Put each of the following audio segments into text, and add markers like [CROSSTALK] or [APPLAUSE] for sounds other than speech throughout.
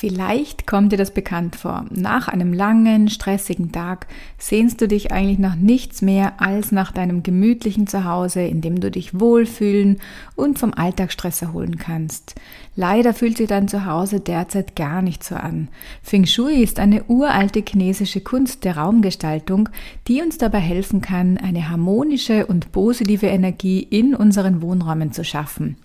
Vielleicht kommt dir das bekannt vor. Nach einem langen, stressigen Tag sehnst du dich eigentlich nach nichts mehr als nach deinem gemütlichen Zuhause, in dem du dich wohlfühlen und vom Alltagsstress erholen kannst. Leider fühlt sich dein Zuhause derzeit gar nicht so an. Feng Shui ist eine uralte chinesische Kunst der Raumgestaltung, die uns dabei helfen kann, eine harmonische und positive Energie in unseren Wohnräumen zu schaffen.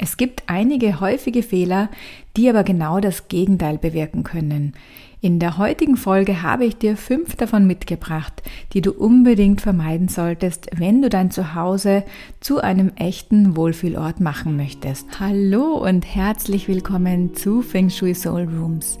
Es gibt einige häufige Fehler, die aber genau das Gegenteil bewirken können. In der heutigen Folge habe ich dir fünf davon mitgebracht, die du unbedingt vermeiden solltest, wenn du dein Zuhause zu einem echten Wohlfühlort machen möchtest. Hallo und herzlich willkommen zu Feng Shui Soul Rooms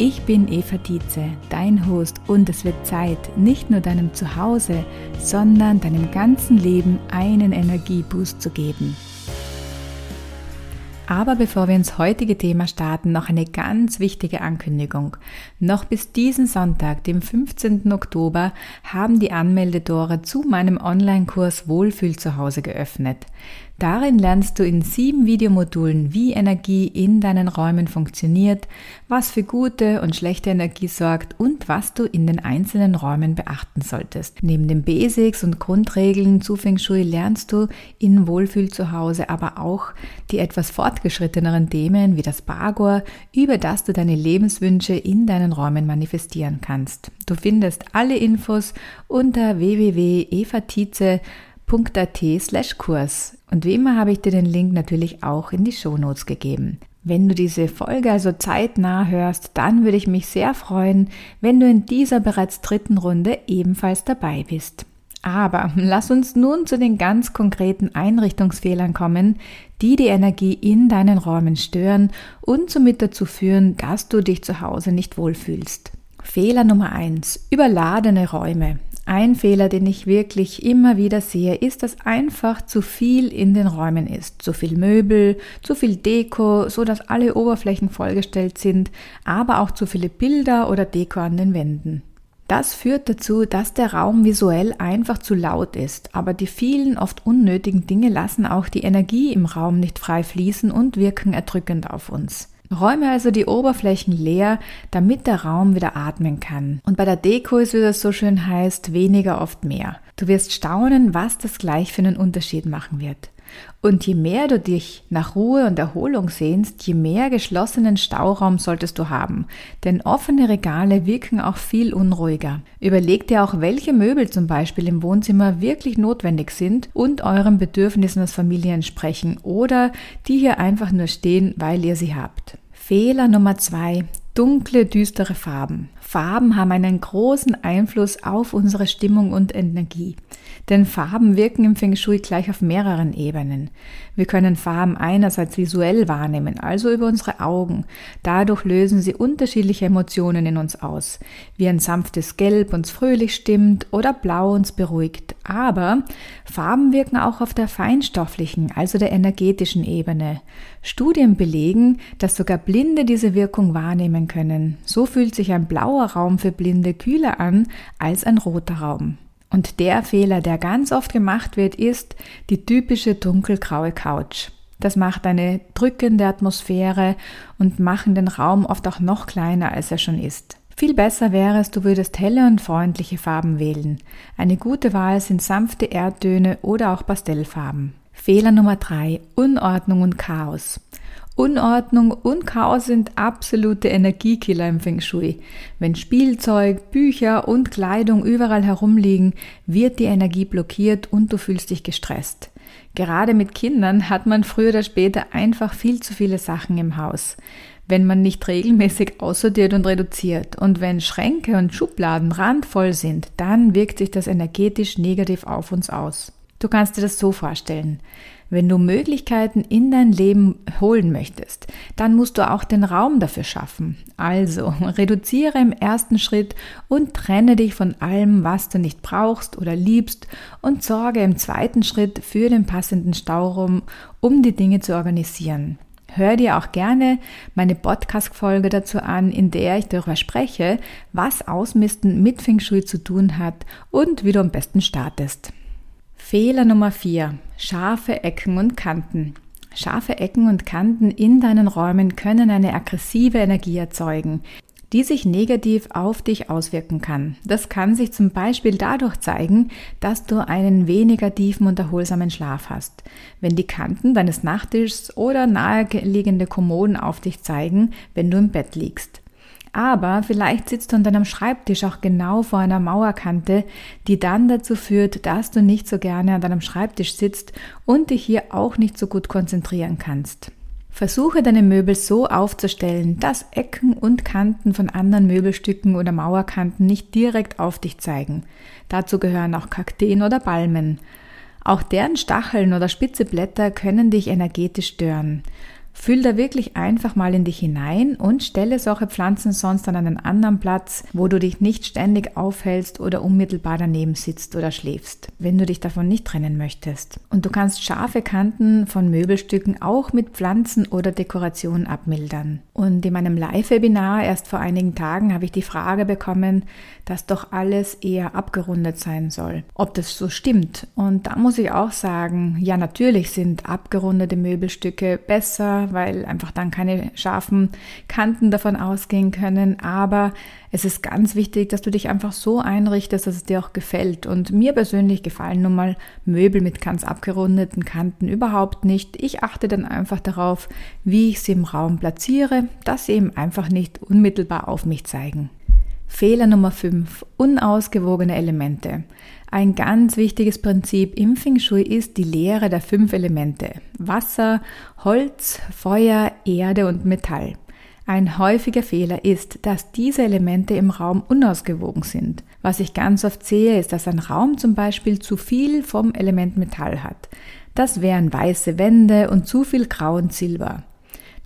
Ich bin Eva Dietze, dein Host und es wird Zeit, nicht nur deinem Zuhause, sondern deinem ganzen Leben einen Energieboost zu geben. Aber bevor wir ins heutige Thema starten, noch eine ganz wichtige Ankündigung. Noch bis diesen Sonntag, dem 15. Oktober, haben die Anmeldetore zu meinem Online-Kurs Wohlfühl zu Hause geöffnet. Darin lernst du in sieben Videomodulen, wie Energie in deinen Räumen funktioniert, was für gute und schlechte Energie sorgt und was du in den einzelnen Räumen beachten solltest. Neben den Basics und Grundregeln zu Feng Shui lernst du in Wohlfühl zu Hause aber auch die etwas fortgeschritteneren Themen wie das Bagor, über das du deine Lebenswünsche in deinen Räumen manifestieren kannst. Du findest alle Infos unter www.evatize.com Kurs. Und wie immer habe ich dir den Link natürlich auch in die Shownotes gegeben. Wenn du diese Folge also zeitnah hörst, dann würde ich mich sehr freuen, wenn du in dieser bereits dritten Runde ebenfalls dabei bist. Aber lass uns nun zu den ganz konkreten Einrichtungsfehlern kommen, die die Energie in deinen Räumen stören und somit dazu führen, dass du dich zu Hause nicht wohlfühlst. Fehler Nummer eins: Überladene Räume. Ein Fehler, den ich wirklich immer wieder sehe, ist, dass einfach zu viel in den Räumen ist. Zu viel Möbel, zu viel Deko, so dass alle Oberflächen vollgestellt sind, aber auch zu viele Bilder oder Deko an den Wänden. Das führt dazu, dass der Raum visuell einfach zu laut ist, aber die vielen oft unnötigen Dinge lassen auch die Energie im Raum nicht frei fließen und wirken erdrückend auf uns. Räume also die Oberflächen leer, damit der Raum wieder atmen kann. Und bei der Deko ist, wie das so schön heißt, weniger oft mehr. Du wirst staunen, was das gleich für einen Unterschied machen wird. Und je mehr du dich nach Ruhe und Erholung sehnst, je mehr geschlossenen Stauraum solltest du haben. Denn offene Regale wirken auch viel unruhiger. Überleg dir auch, welche Möbel zum Beispiel im Wohnzimmer wirklich notwendig sind und euren Bedürfnissen als Familie entsprechen oder die hier einfach nur stehen, weil ihr sie habt. Fehler Nummer zwei. Dunkle, düstere Farben. Farben haben einen großen Einfluss auf unsere Stimmung und Energie. Denn Farben wirken im Feng Shui gleich auf mehreren Ebenen. Wir können Farben einerseits visuell wahrnehmen, also über unsere Augen. Dadurch lösen sie unterschiedliche Emotionen in uns aus, wie ein sanftes Gelb uns fröhlich stimmt oder Blau uns beruhigt. Aber Farben wirken auch auf der feinstofflichen, also der energetischen Ebene. Studien belegen, dass sogar Blinde diese Wirkung wahrnehmen können. So fühlt sich ein blauer Raum für Blinde kühler an als ein roter Raum. Und der Fehler, der ganz oft gemacht wird, ist die typische dunkelgraue Couch. Das macht eine drückende Atmosphäre und machen den Raum oft auch noch kleiner, als er schon ist. Viel besser wäre es, du würdest helle und freundliche Farben wählen. Eine gute Wahl sind sanfte Erdtöne oder auch Pastellfarben. Fehler Nummer drei: Unordnung und Chaos. Unordnung und Chaos sind absolute Energiekiller im Feng Shui. Wenn Spielzeug, Bücher und Kleidung überall herumliegen, wird die Energie blockiert und du fühlst dich gestresst. Gerade mit Kindern hat man früher oder später einfach viel zu viele Sachen im Haus. Wenn man nicht regelmäßig aussortiert und reduziert und wenn Schränke und Schubladen randvoll sind, dann wirkt sich das energetisch negativ auf uns aus. Du kannst dir das so vorstellen. Wenn du Möglichkeiten in dein Leben holen möchtest, dann musst du auch den Raum dafür schaffen. Also [LAUGHS] reduziere im ersten Schritt und trenne dich von allem, was du nicht brauchst oder liebst und sorge im zweiten Schritt für den passenden Stauraum, um die Dinge zu organisieren. Hör dir auch gerne meine Podcast-Folge dazu an, in der ich darüber spreche, was Ausmisten mit Feng Shui zu tun hat und wie du am besten startest. Fehler Nummer 4. Scharfe Ecken und Kanten. Scharfe Ecken und Kanten in deinen Räumen können eine aggressive Energie erzeugen, die sich negativ auf dich auswirken kann. Das kann sich zum Beispiel dadurch zeigen, dass du einen weniger tiefen und erholsamen Schlaf hast. Wenn die Kanten deines Nachttischs oder naheliegende Kommoden auf dich zeigen, wenn du im Bett liegst. Aber vielleicht sitzt du an deinem Schreibtisch auch genau vor einer Mauerkante, die dann dazu führt, dass du nicht so gerne an deinem Schreibtisch sitzt und dich hier auch nicht so gut konzentrieren kannst. Versuche deine Möbel so aufzustellen, dass Ecken und Kanten von anderen Möbelstücken oder Mauerkanten nicht direkt auf dich zeigen. Dazu gehören auch Kakteen oder Palmen. Auch deren Stacheln oder spitze Blätter können dich energetisch stören. Fühl da wirklich einfach mal in dich hinein und stelle solche Pflanzen sonst an einen anderen Platz, wo du dich nicht ständig aufhältst oder unmittelbar daneben sitzt oder schläfst, wenn du dich davon nicht trennen möchtest. Und du kannst scharfe Kanten von Möbelstücken auch mit Pflanzen oder Dekorationen abmildern. Und in meinem Live-Webinar erst vor einigen Tagen habe ich die Frage bekommen, dass doch alles eher abgerundet sein soll. Ob das so stimmt? Und da muss ich auch sagen, ja natürlich sind abgerundete Möbelstücke besser, weil einfach dann keine scharfen Kanten davon ausgehen können. Aber es ist ganz wichtig, dass du dich einfach so einrichtest, dass es dir auch gefällt. Und mir persönlich gefallen nun mal Möbel mit ganz abgerundeten Kanten überhaupt nicht. Ich achte dann einfach darauf, wie ich sie im Raum platziere, dass sie eben einfach nicht unmittelbar auf mich zeigen. Fehler Nummer 5. Unausgewogene Elemente. Ein ganz wichtiges Prinzip im Feng Shui ist die Lehre der fünf Elemente. Wasser, Holz, Feuer, Erde und Metall. Ein häufiger Fehler ist, dass diese Elemente im Raum unausgewogen sind. Was ich ganz oft sehe, ist, dass ein Raum zum Beispiel zu viel vom Element Metall hat. Das wären weiße Wände und zu viel Grau und Silber.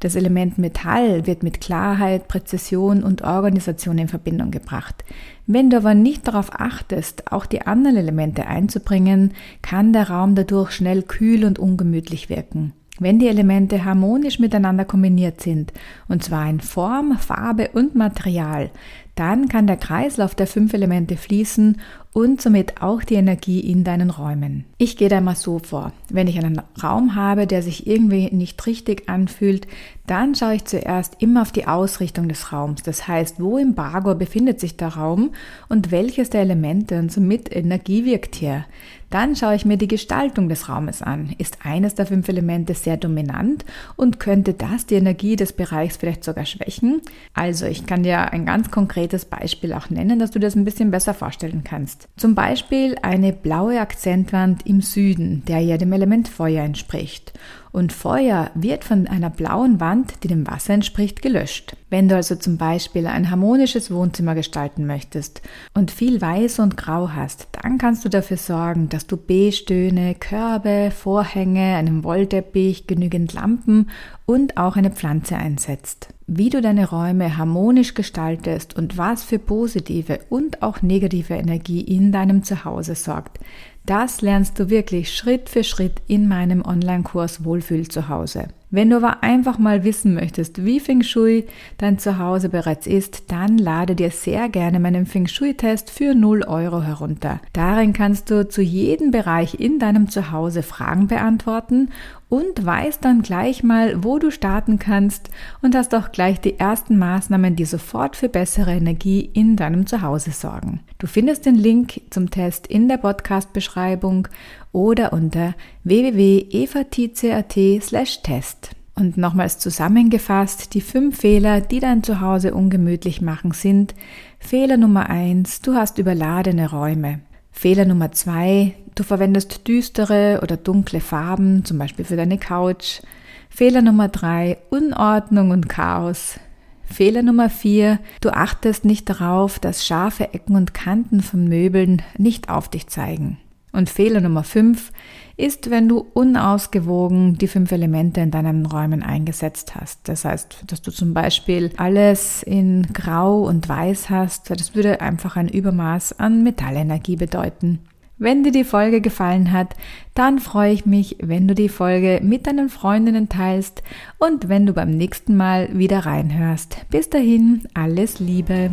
Das Element Metall wird mit Klarheit, Präzision und Organisation in Verbindung gebracht. Wenn du aber nicht darauf achtest, auch die anderen Elemente einzubringen, kann der Raum dadurch schnell kühl und ungemütlich wirken. Wenn die Elemente harmonisch miteinander kombiniert sind, und zwar in Form, Farbe und Material, dann kann der Kreislauf der fünf Elemente fließen und somit auch die Energie in deinen Räumen. Ich gehe da mal so vor. Wenn ich einen Raum habe, der sich irgendwie nicht richtig anfühlt, dann schaue ich zuerst immer auf die Ausrichtung des Raums. Das heißt, wo im Bagor befindet sich der Raum und welches der Elemente und somit Energie wirkt hier. Dann schaue ich mir die Gestaltung des Raumes an. Ist eines der fünf Elemente sehr dominant und könnte das die Energie des Bereichs vielleicht sogar schwächen? Also ich kann dir ein ganz konkretes Beispiel auch nennen, dass du das ein bisschen besser vorstellen kannst. Zum Beispiel eine blaue Akzentwand im Süden, der ja dem Element Feuer entspricht und Feuer wird von einer blauen Wand, die dem Wasser entspricht, gelöscht. Wenn du also zum Beispiel ein harmonisches Wohnzimmer gestalten möchtest und viel Weiß und Grau hast, dann kannst du dafür sorgen, dass du Beige-Töne, Körbe, Vorhänge, einen Wollteppich, genügend Lampen und auch eine Pflanze einsetzt. Wie du deine Räume harmonisch gestaltest und was für positive und auch negative Energie in deinem Zuhause sorgt, das lernst du wirklich Schritt für Schritt in meinem Online-Kurs Wohlfühl zu Hause. Wenn du aber einfach mal wissen möchtest, wie Feng Shui dein Zuhause bereits ist, dann lade dir sehr gerne meinen Feng Shui-Test für 0 Euro herunter. Darin kannst du zu jedem Bereich in deinem Zuhause Fragen beantworten und weißt dann gleich mal, wo du starten kannst und hast auch gleich die ersten Maßnahmen, die sofort für bessere Energie in deinem Zuhause sorgen. Du findest den Link zum Test in der Podcast-Beschreibung oder unter www.evatice.at/test. Und nochmals zusammengefasst, die fünf Fehler, die dein Zuhause ungemütlich machen, sind Fehler Nummer eins: du hast überladene Räume. Fehler Nummer zwei, du verwendest düstere oder dunkle Farben, zum Beispiel für deine Couch. Fehler Nummer drei, Unordnung und Chaos. Fehler Nummer vier, du achtest nicht darauf, dass scharfe Ecken und Kanten von Möbeln nicht auf dich zeigen. Und Fehler Nummer fünf ist, wenn du unausgewogen die fünf Elemente in deinen Räumen eingesetzt hast. Das heißt, dass du zum Beispiel alles in Grau und Weiß hast. Das würde einfach ein Übermaß an Metallenergie bedeuten. Wenn dir die Folge gefallen hat, dann freue ich mich, wenn du die Folge mit deinen Freundinnen teilst und wenn du beim nächsten Mal wieder reinhörst. Bis dahin, alles Liebe.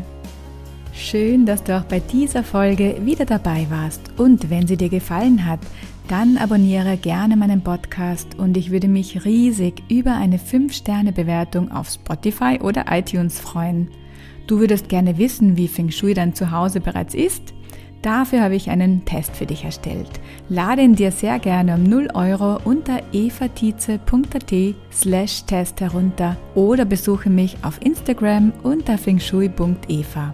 Schön, dass du auch bei dieser Folge wieder dabei warst. Und wenn sie dir gefallen hat, dann abonniere gerne meinen Podcast und ich würde mich riesig über eine 5-Sterne-Bewertung auf Spotify oder iTunes freuen. Du würdest gerne wissen, wie Feng Shui dein Zuhause bereits ist? Dafür habe ich einen Test für dich erstellt. Lade ihn dir sehr gerne um 0 Euro unter evatize.at slash Test herunter oder besuche mich auf Instagram unter fengshui.eva.